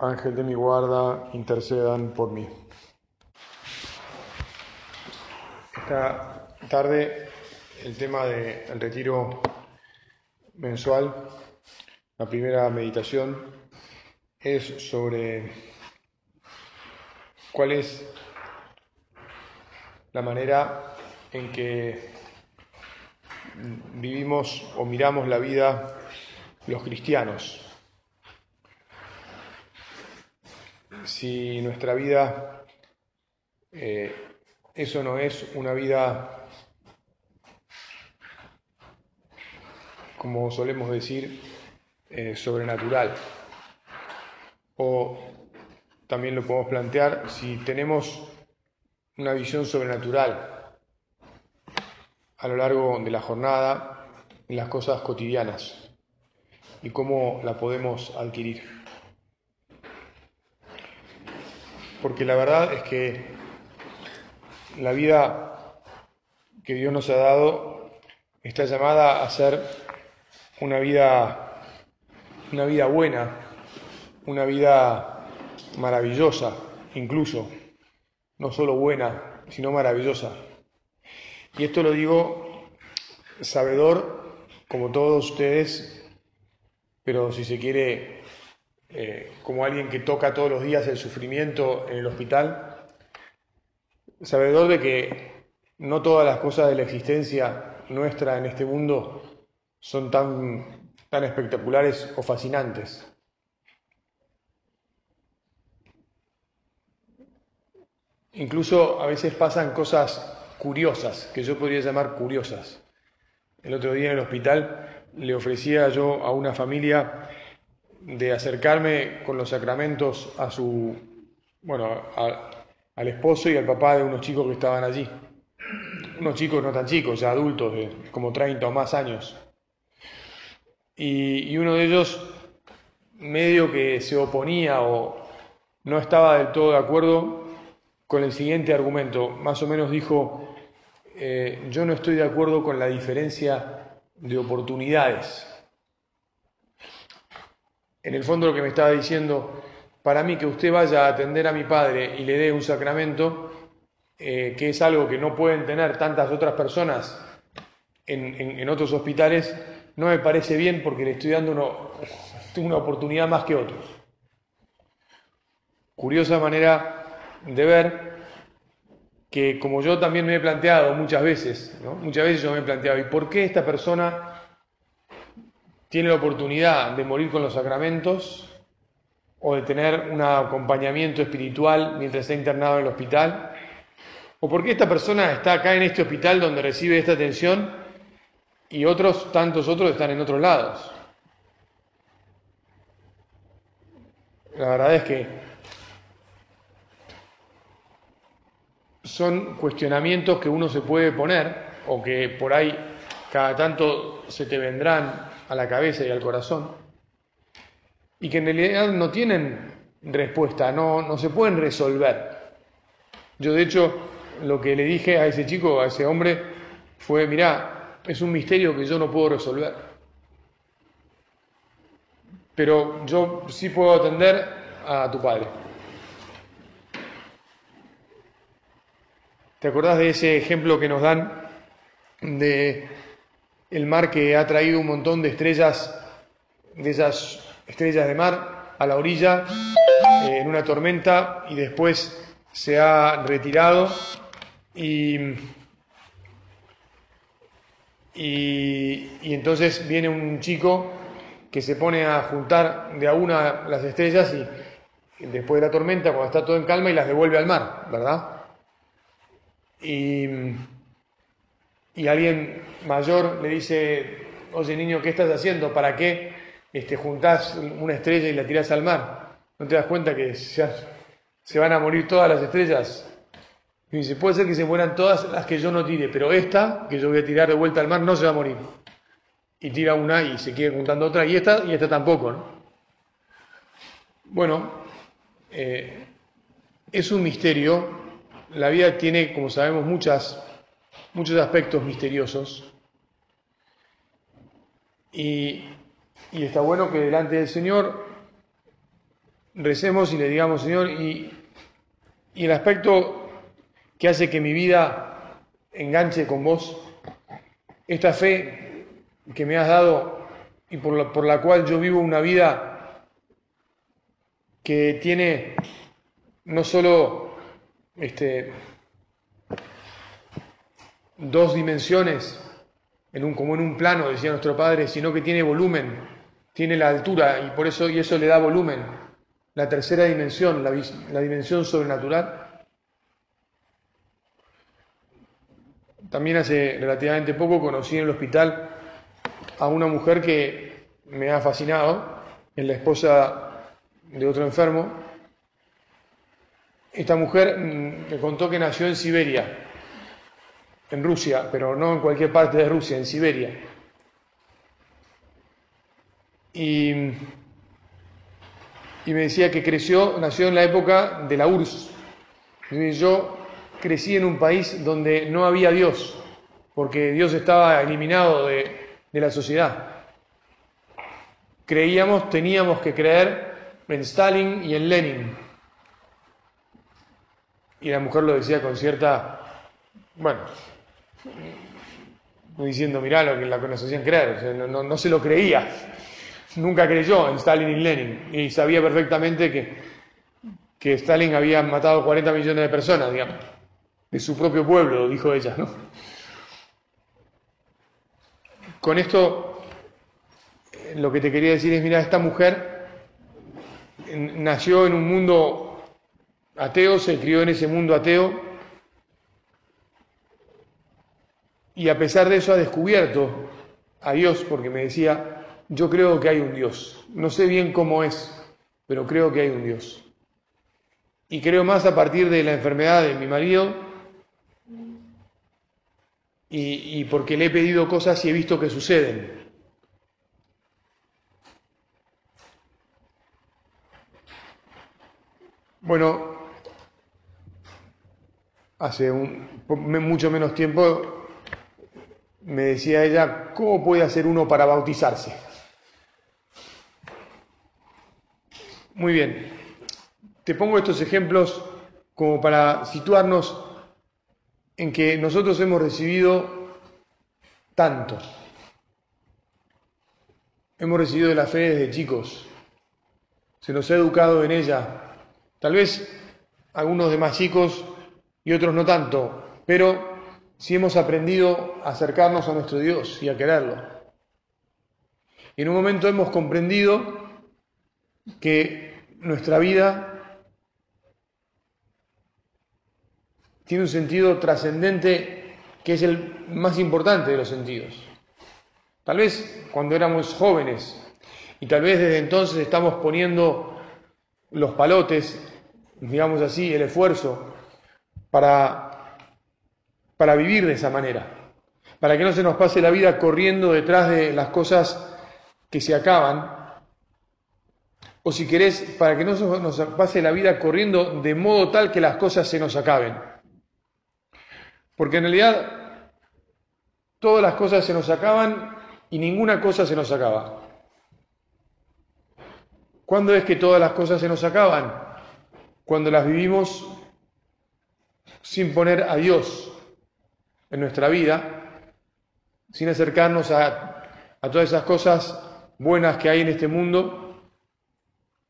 Ángel de mi guarda, intercedan por mí. Esta tarde el tema del retiro mensual, la primera meditación, es sobre cuál es la manera en que vivimos o miramos la vida los cristianos. Si nuestra vida, eh, eso no es una vida, como solemos decir, eh, sobrenatural. O también lo podemos plantear si tenemos una visión sobrenatural a lo largo de la jornada en las cosas cotidianas y cómo la podemos adquirir. Porque la verdad es que la vida que Dios nos ha dado está llamada a ser una vida, una vida buena, una vida maravillosa, incluso, no solo buena, sino maravillosa. Y esto lo digo sabedor, como todos ustedes, pero si se quiere, eh, como alguien que toca todos los días el sufrimiento en el hospital, sabedor de que no todas las cosas de la existencia nuestra en este mundo son tan, tan espectaculares o fascinantes. Incluso a veces pasan cosas curiosas, que yo podría llamar curiosas. El otro día en el hospital le ofrecía yo a una familia de acercarme con los sacramentos a su, bueno, al esposo y al papá de unos chicos que estaban allí. Unos chicos no tan chicos, ya adultos, de como 30 o más años. Y, y uno de ellos medio que se oponía o no estaba del todo de acuerdo con el siguiente argumento. Más o menos dijo, eh, yo no estoy de acuerdo con la diferencia de oportunidades. En el fondo lo que me estaba diciendo, para mí que usted vaya a atender a mi padre y le dé un sacramento, eh, que es algo que no pueden tener tantas otras personas en, otros hospitales, no me parece bien porque le estoy dando una oportunidad más que otros. Curiosa manera de ver que como yo también me he planteado muchas veces, muchas veces yo me he planteado, ¿y por qué esta persona tiene la oportunidad de morir con los sacramentos o de tener un acompañamiento espiritual mientras está internado en el hospital? ¿O por qué esta persona está acá en este hospital donde recibe esta atención y otros, tantos otros, están en otros lados? La verdad es que son cuestionamientos que uno se puede poner o que por ahí cada tanto se te vendrán a la cabeza y al corazón y que en realidad no tienen respuesta, no, no se pueden resolver. Yo de hecho lo que le dije a ese chico, a ese hombre, fue, mirá, es un misterio que yo no puedo resolver. Pero yo sí puedo atender a tu padre. ¿Te acordás de ese ejemplo que nos dan de el mar que ha traído un montón de estrellas, de esas estrellas de mar a la orilla eh, en una tormenta y después se ha retirado y, y, entonces viene un chico que se pone a juntar de a una las estrellas y después de la tormenta, cuando está todo en calma, y las devuelve al mar, ¿verdad? y, y alguien mayor le dice, oye niño, ¿qué estás haciendo? ¿Para qué este, juntás una estrella y la tirás al mar. ¿No te das cuenta que se, se van a morir todas las estrellas? Y dice, puede ser que se mueran todas las que yo no tire, pero esta, que yo voy a tirar de vuelta al mar, no se va a morir. Y tira una y se quiere juntando otra, y esta, y esta tampoco, ¿no? Bueno, eh, es un misterio. La vida tiene, como sabemos, muchas, muchos aspectos misteriosos. Y, y está bueno que delante del Señor recemos y le digamos, Señor, y, y el aspecto que hace que mi vida enganche con vos, esta fe que me has dado y por la, por la cual yo vivo una vida que tiene no solo este, dos dimensiones, en un, como en un plano, decía nuestro padre, sino que tiene volumen, tiene la altura y por eso y eso le da volumen. La tercera dimensión, la, la dimensión sobrenatural. También hace relativamente poco conocí en el hospital a una mujer que me ha fascinado, es la esposa de otro enfermo. Esta mujer mm, me contó que nació en Siberia, en Rusia, pero no en cualquier parte de Rusia, en Siberia. Y, y me decía que creció, nació en la época de la URSS. Yo crecí en un país donde no había Dios, porque Dios estaba eliminado de, de la sociedad. Creíamos, teníamos que creer en Stalin y en Lenin. Y la mujer lo decía con cierta, bueno, diciendo, mirá lo que la nos hacían creer, no, no, se lo creía, nunca creyó en Stalin y Lenin, y sabía perfectamente que, que Stalin había matado 40 millones de personas, digamos, de su propio pueblo, dijo ella, ¿no? Con esto, lo que te quería decir es, mira, esta mujer nació en un mundo ateo, se crió en ese mundo ateo, Y a pesar de eso ha descubierto a Dios, porque me decía, yo creo que hay un Dios. No sé bien cómo es, pero creo que hay un Dios. Y creo más a partir de la enfermedad de mi marido y, porque le he pedido cosas y he visto que suceden. Bueno, hace un, mucho menos tiempo me decía ella, ¿cómo puede hacer uno para bautizarse? Muy bien, te pongo estos ejemplos como para situarnos en que nosotros hemos recibido tanto. Hemos recibido de la fe desde chicos, se nos ha educado en ella. Tal vez algunos de más chicos y otros no tanto, pero si hemos aprendido a acercarnos a nuestro Dios y a quererlo. Y en un momento hemos comprendido que nuestra vida tiene un sentido trascendente que es el más importante de los sentidos. Tal vez cuando éramos jóvenes y tal vez desde entonces estamos poniendo los palotes, digamos así, el esfuerzo para para vivir de esa manera, para que no se nos pase la vida corriendo detrás de las cosas que se acaban, o si querés, para que no se nos pase la vida corriendo de modo tal que las cosas se nos acaben. Porque en realidad todas las cosas se nos acaban y ninguna cosa se nos acaba. ¿Cuándo es que todas las cosas se nos acaban? Cuando las vivimos sin poner a Dios en nuestra vida, sin acercarnos a, a todas esas cosas buenas que hay en este mundo,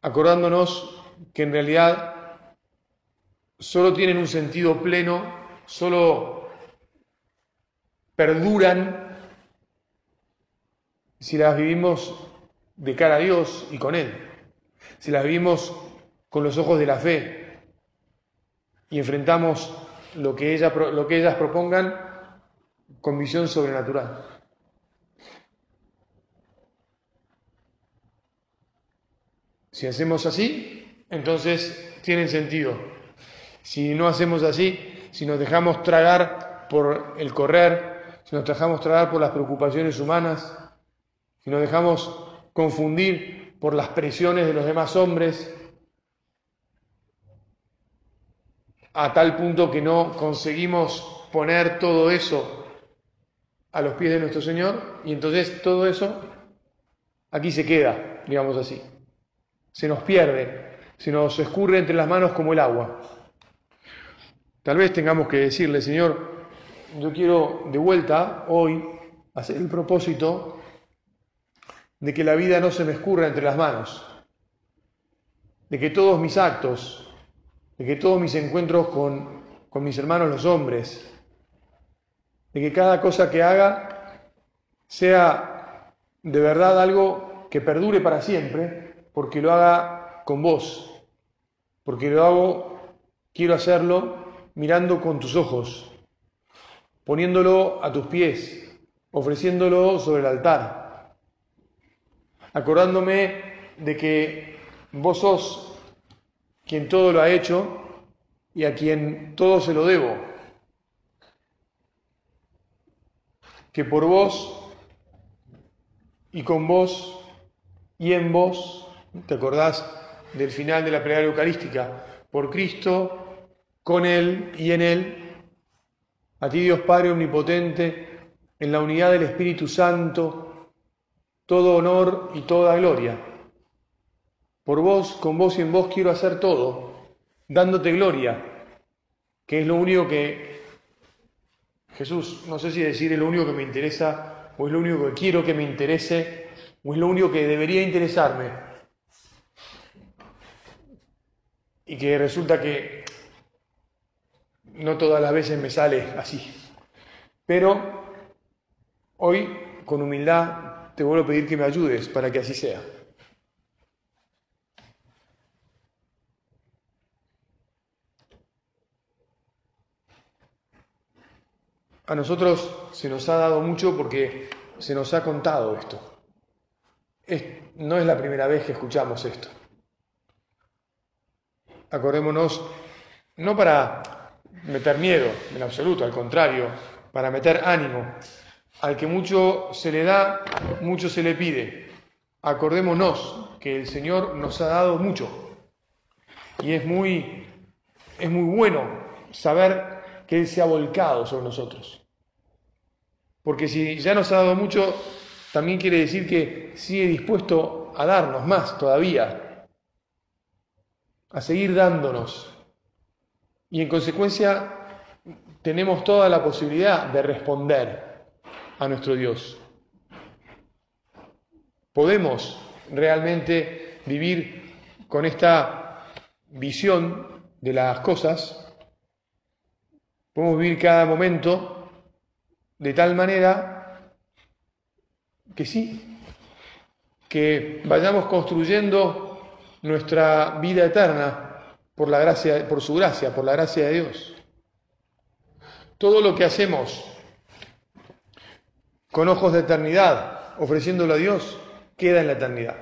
acordándonos que en realidad solo tienen un sentido pleno, solo perduran si las vivimos de cara a Dios y con Él, si las vivimos con los ojos de la fe y enfrentamos lo que, ella, lo que ellas propongan con visión sobrenatural. Si hacemos así, entonces tienen sentido. Si no hacemos así, si nos dejamos tragar por el correr, si nos dejamos tragar por las preocupaciones humanas, si nos dejamos confundir por las presiones de los demás hombres, a tal punto que no conseguimos poner todo eso a los pies de nuestro Señor, y entonces todo eso aquí se queda, digamos así. Se nos pierde, se nos escurre entre las manos como el agua. Tal vez tengamos que decirle, Señor, yo quiero de vuelta hoy hacer el propósito de que la vida no se me escurra entre las manos, de que todos mis actos, de que todos mis encuentros con, con mis hermanos los hombres, de que cada cosa que haga sea de verdad algo que perdure para siempre, porque lo haga con vos, porque lo hago, quiero hacerlo mirando con tus ojos, poniéndolo a tus pies, ofreciéndolo sobre el altar, acordándome de que vos sos quien todo lo ha hecho y a quien todo se lo debo, que por vos y con vos y en vos, ¿te acordás del final de la plegaria eucarística? Por Cristo, con Él y en Él, a ti Dios Padre Omnipotente, en la unidad del Espíritu Santo, todo honor y toda gloria. Por vos, con vos y en vos quiero hacer todo, dándote gloria, que es lo único que Jesús, no sé si decir es lo único que me interesa, o es lo único que quiero que me interese, o es lo único que debería interesarme. Y que resulta que no todas las veces me sale así. Pero hoy, con humildad, te vuelvo a pedir que me ayudes para que así sea. A nosotros se nos ha dado mucho porque se nos ha contado esto. no es la primera vez que escuchamos esto. Acordémonos, no para meter miedo, en absoluto, al contrario, para meter ánimo. Al que mucho se le da, mucho se le pide. Acordémonos que el Señor nos ha dado mucho. Y es muy, es muy bueno saber que Él se ha volcado sobre nosotros. Porque si ya nos ha dado mucho, también quiere decir que sigue dispuesto a darnos más todavía, a seguir dándonos. Y en consecuencia tenemos toda la posibilidad de responder a nuestro Dios. Podemos realmente vivir con esta visión de las cosas, podemos vivir cada momento de tal manera que sí, que vayamos construyendo nuestra vida eterna por la gracia, por su gracia, por la gracia de Dios. Todo lo que hacemos con ojos de eternidad, ofreciéndolo a Dios, queda en la eternidad.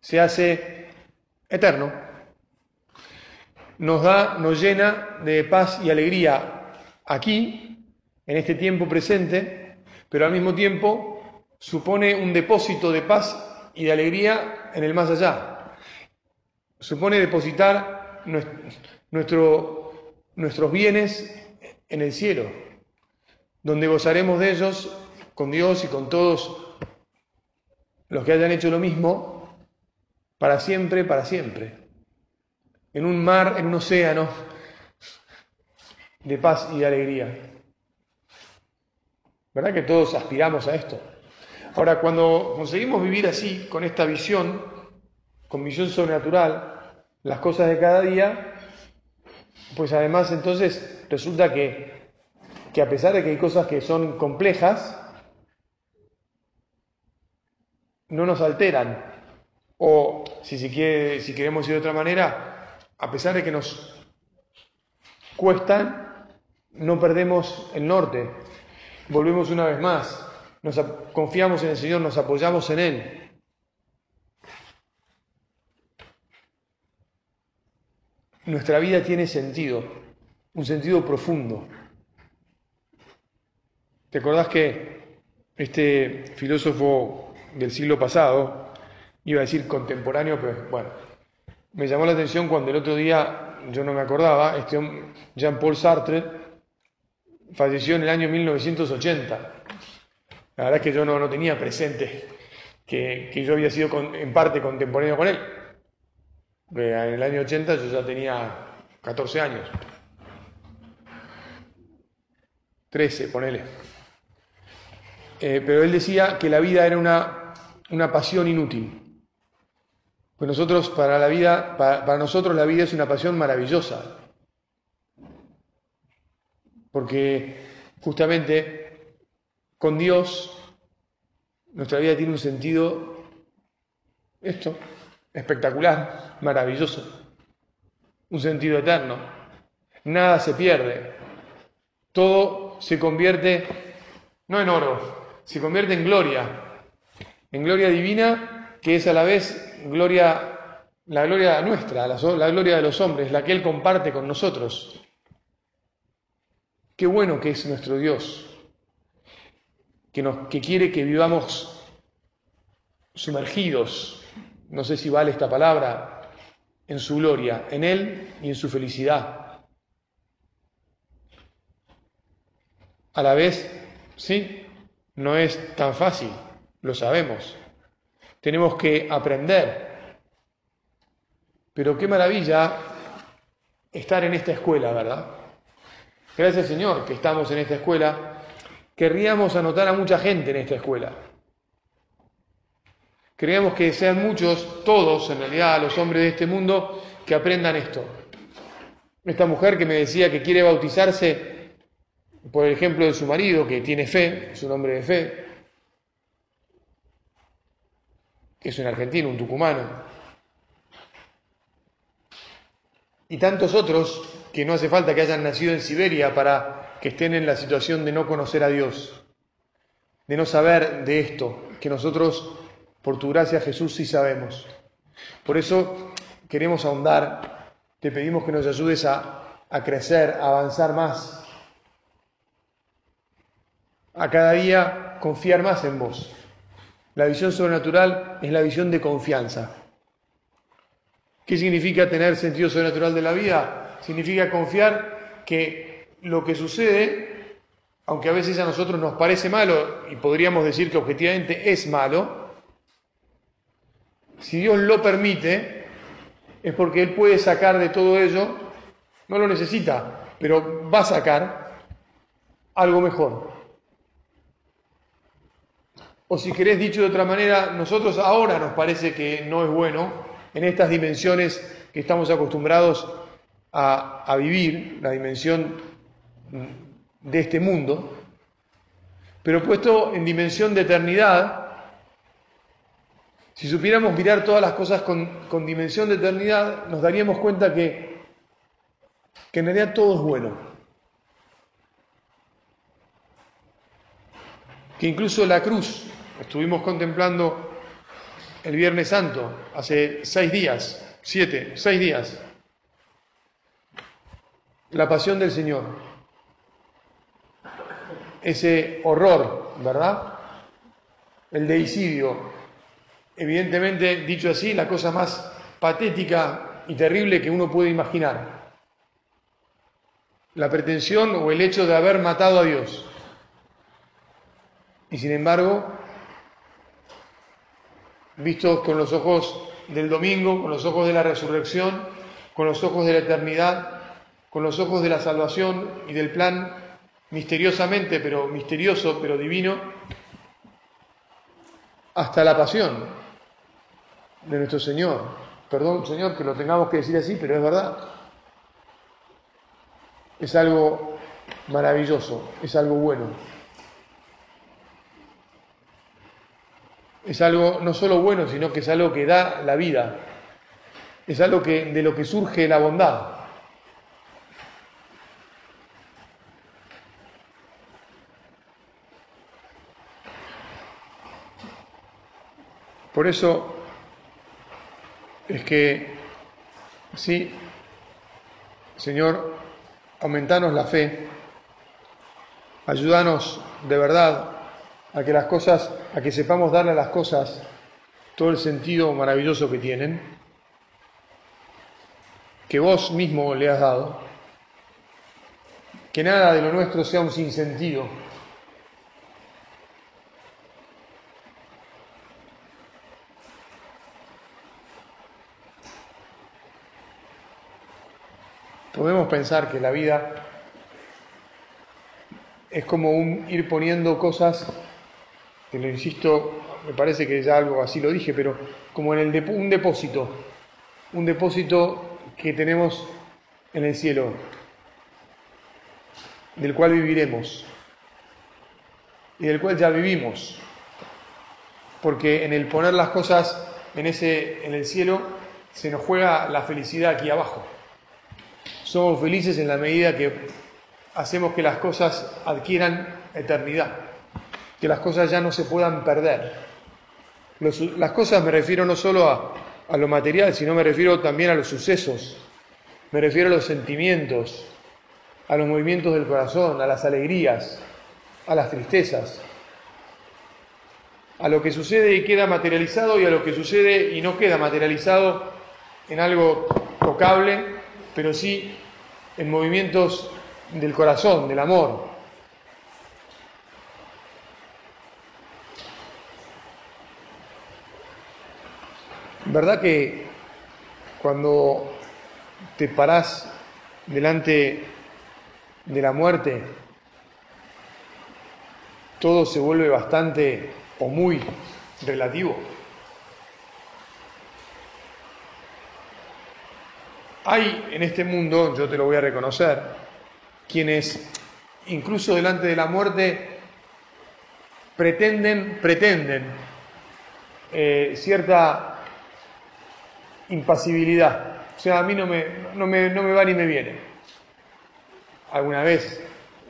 Se hace eterno. Nos da, nos llena de paz y alegría aquí, en este tiempo presente, pero al mismo tiempo supone un depósito de paz y de alegría en el más allá, supone depositar nuestro, nuestros bienes en el cielo, donde gozaremos de ellos con Dios y con todos los que hayan hecho lo mismo, para siempre, para siempre. En un mar, en un océano de paz y de alegría. ¿Verdad que todos aspiramos a esto? Ahora, cuando conseguimos vivir así, con esta visión, con visión sobrenatural, las cosas de cada día, pues además entonces resulta que, que a pesar de que hay cosas que son complejas, no nos alteran. O si, si, quiere, si queremos ir de otra manera, a pesar de que nos cuestan, no perdemos el norte. Volvemos una vez más. Nos confiamos en el Señor, nos apoyamos en Él. Nuestra vida tiene sentido, un sentido profundo. ¿Te acordás que este filósofo del siglo pasado, iba a decir contemporáneo, pero bueno, me llamó la atención cuando el otro día, yo no me acordaba, este Jean-Paul Sartre falleció en el año 1980. La verdad es que yo no, no tenía presente que, que, yo había sido en parte contemporáneo con él. En el año 80 yo ya tenía 14 años. 13, ponele. Eh, pero él decía que la vida era una, una pasión inútil. Pues nosotros, para la vida, para, nosotros la vida es una pasión maravillosa. Porque justamente con Dios nuestra vida tiene un sentido, esto, espectacular, maravilloso, un sentido eterno. Nada se pierde, todo se convierte no en oro, se convierte en gloria, en gloria divina, que es a la vez gloria, la gloria nuestra, la, gloria de los hombres, la que Él comparte con nosotros. Qué bueno que es nuestro Dios, que, nos, que quiere que vivamos sumergidos, no sé si vale esta palabra, en su gloria, en Él y en su felicidad. A la vez, sí, no es tan fácil, lo sabemos. Tenemos que aprender. Pero qué maravilla estar en esta escuela, ¿verdad? Gracias Señor que estamos en esta escuela. Querríamos anotar a mucha gente en esta escuela. Queríamos que sean muchos, todos en realidad, los hombres de este mundo, que aprendan esto. Esta mujer que me decía que quiere bautizarse por ejemplo de su marido, que tiene fe, es un hombre de fe, que es un argentino, un tucumano, y tantos otros que no hace falta que hayan nacido en Siberia para que estén en la situación de no conocer a Dios, de no saber de esto, que nosotros, por tu gracia Jesús, sí sabemos. Por eso queremos ahondar, te pedimos que nos ayudes a, a crecer, a avanzar más a cada día confiar más en vos. La visión sobrenatural es la visión de confianza. ¿Qué significa tener sentido sobrenatural de la vida? Significa confiar que lo que sucede, aunque a veces a nosotros nos parece malo y podríamos decir que objetivamente es malo, si Dios lo permite, es porque Él puede sacar de todo ello, no lo necesita, pero va a sacar algo mejor. O si querés dicho de otra manera, nosotros ahora nos parece que no es bueno en estas dimensiones que estamos acostumbrados a, vivir, la dimensión de este mundo, pero puesto en dimensión de eternidad, si supiéramos mirar todas las cosas con, con dimensión de eternidad, nos daríamos cuenta que, que en realidad todo es bueno. Que incluso la cruz Estuvimos contemplando el Viernes Santo, hace seis días, siete, seis días, la pasión del Señor. Ese horror, ¿verdad? El deicidio. Evidentemente, dicho así, la cosa más patética y terrible que uno puede imaginar. La pretensión o el hecho de haber matado a Dios. Y sin embargo, vistos con los ojos del domingo, con los ojos de la resurrección, con los ojos de la eternidad, con los ojos de la salvación y del plan misteriosamente, pero misterioso, pero divino, hasta la pasión de nuestro Señor. Perdón, Señor, que lo tengamos que decir así, pero es verdad. Es algo maravilloso, es algo bueno. Es algo no solo bueno, sino que es algo que da la vida, es algo que, de lo que surge la bondad. Por eso es que, sí, Señor, aumentanos la fe, ayúdanos de verdad a que las cosas, a que sepamos darle a las cosas todo el sentido maravilloso que tienen, que vos mismo le has dado, que nada de lo nuestro sea un sinsentido. Podemos pensar que la vida es como un ir poniendo cosas que lo insisto, me parece que ya algo así lo dije, pero como en el un depósito, un depósito que tenemos en el cielo, del cual viviremos y del cual ya vivimos, porque en el poner las cosas en ese en el cielo se nos juega la felicidad aquí abajo. Somos felices en la medida que hacemos que las cosas adquieran eternidad que las cosas ya no se puedan perder. las cosas me refiero no solo a, a lo material, sino me refiero también a los sucesos, me refiero a los sentimientos, a los movimientos del corazón, a las alegrías, a las tristezas, a lo que sucede y queda materializado y a lo que sucede y no queda materializado en algo tocable, pero sí en movimientos del corazón, del amor, ¿Verdad que cuando te parás delante de la muerte, todo se vuelve bastante o muy relativo? Hay en este mundo, yo te lo voy a reconocer, quienes incluso delante de la muerte pretenden, pretenden eh, cierta impasibilidad. O sea, a mí no me, no me, no me va ni me viene. Alguna vez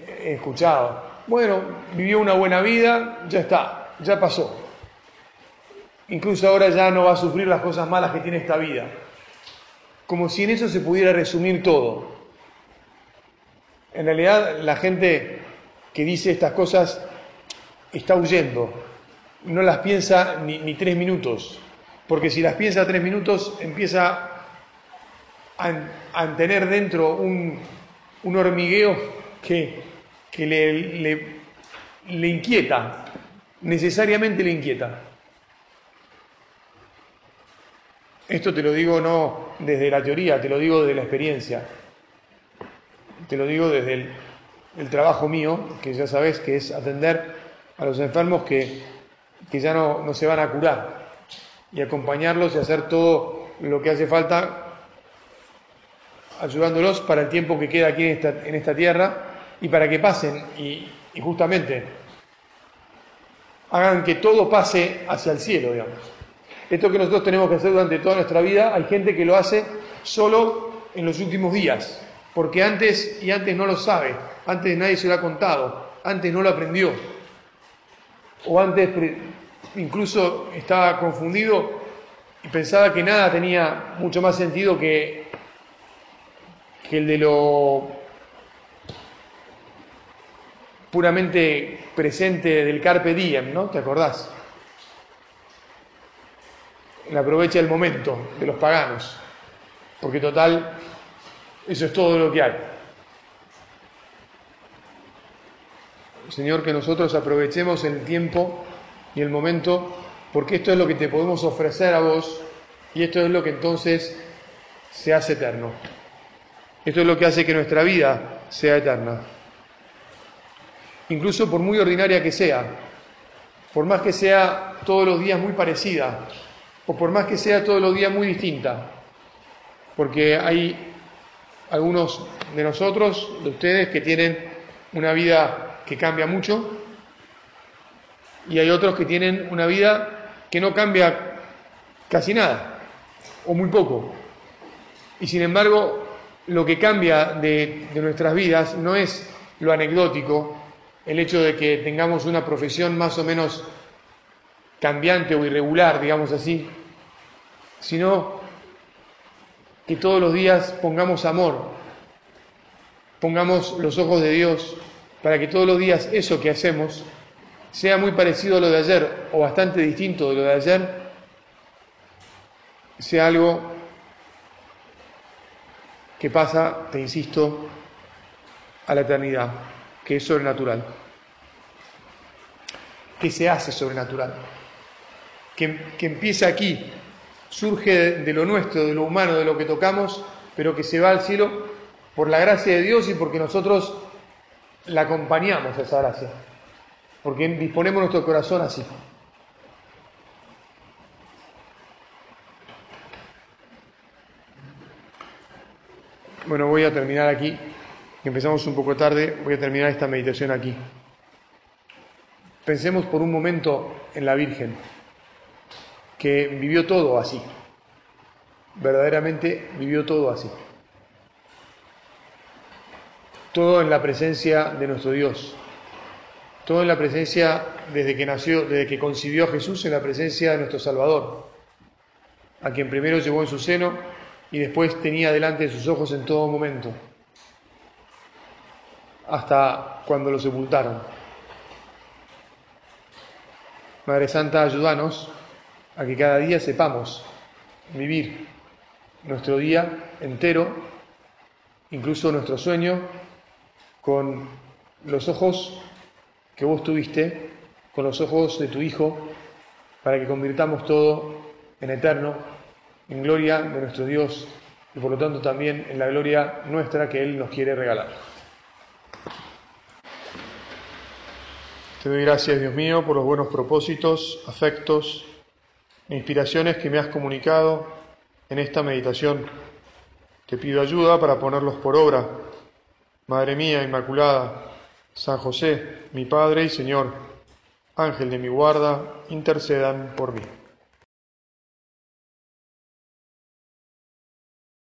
he escuchado, bueno, vivió una buena vida, ya está, ya pasó. Incluso ahora ya no va a sufrir las cosas malas que tiene esta vida. Como si en eso se pudiera resumir todo. En realidad la gente que dice estas cosas está huyendo, no las piensa ni, ni tres minutos porque si las piensa tres minutos empieza a, tener dentro un, hormigueo que, le, inquieta, necesariamente le inquieta. Esto te lo digo no desde la teoría, te lo digo desde la experiencia. Te lo digo desde el, trabajo mío, que ya sabes que es atender a los enfermos que, ya no, se van a curar y acompañarlos y hacer todo lo que hace falta, ayudándolos para el tiempo que queda aquí en esta, en esta tierra y para que pasen y, justamente hagan que todo pase hacia el cielo. Esto que nosotros tenemos que hacer durante toda nuestra vida, hay gente que lo hace solo en los últimos días, porque antes y antes no lo sabe, antes nadie se lo ha contado, antes no lo aprendió, o antes incluso estaba confundido y pensaba que nada tenía mucho más sentido que, que el de lo puramente presente del carpe diem, ¿no? ¿Te acordás? La aprovecha el momento de los paganos, porque total, eso es todo lo que hay. Señor, que nosotros aprovechemos el tiempo y el momento, porque esto es lo que te podemos ofrecer a vos y esto es lo que entonces se hace eterno. Esto es lo que hace que nuestra vida sea eterna. Incluso por muy ordinaria que sea, por más que sea todos los días muy parecida, o por más que sea todos los días muy distinta, porque hay algunos de nosotros, de ustedes, que tienen una vida que cambia mucho, y hay otros que tienen una vida que no cambia casi nada o muy poco. Y sin embargo, lo que cambia de, nuestras vidas no es lo anecdótico, el hecho de que tengamos una profesión más o menos cambiante o irregular, digamos así, sino que todos los días pongamos amor pongamos los ojos de Dios para que todos los días eso que hacemos sea muy parecido a lo de ayer o bastante distinto de lo de ayer, sea algo que pasa, te insisto, a la eternidad, que es sobrenatural, que se hace sobrenatural, que, que empieza aquí, surge de, de lo nuestro, de lo humano, de lo que tocamos, pero que se va al cielo por la gracia de Dios y porque nosotros la acompañamos a esa gracia, porque disponemos nuestro corazón así. Bueno, voy a terminar aquí. Empezamos un poco tarde, voy a terminar esta meditación aquí. Pensemos por un momento en la Virgen, que vivió todo así. Verdaderamente vivió todo así. Todo en la presencia de nuestro Dios. Todo en la presencia desde que nació, desde que concibió a Jesús, en la presencia de nuestro Salvador, a quien primero llevó en su seno y después tenía delante de sus ojos en todo momento, hasta cuando lo sepultaron. Madre Santa, ayúdanos a que cada día sepamos vivir nuestro día entero, incluso nuestro sueño, con los ojos que vos tuviste, con los ojos de tu Hijo, para que convirtamos todo en eterno en gloria de nuestro Dios y por lo tanto también en la gloria nuestra que Él nos quiere regalar. Te doy gracias, Dios mío, por los buenos propósitos, afectos e inspiraciones que me has comunicado en esta meditación. Te pido ayuda para ponerlos por obra. Madre mía Inmaculada, San José, mi Padre y Señor, Ángel de mi guarda, intercedan por mí.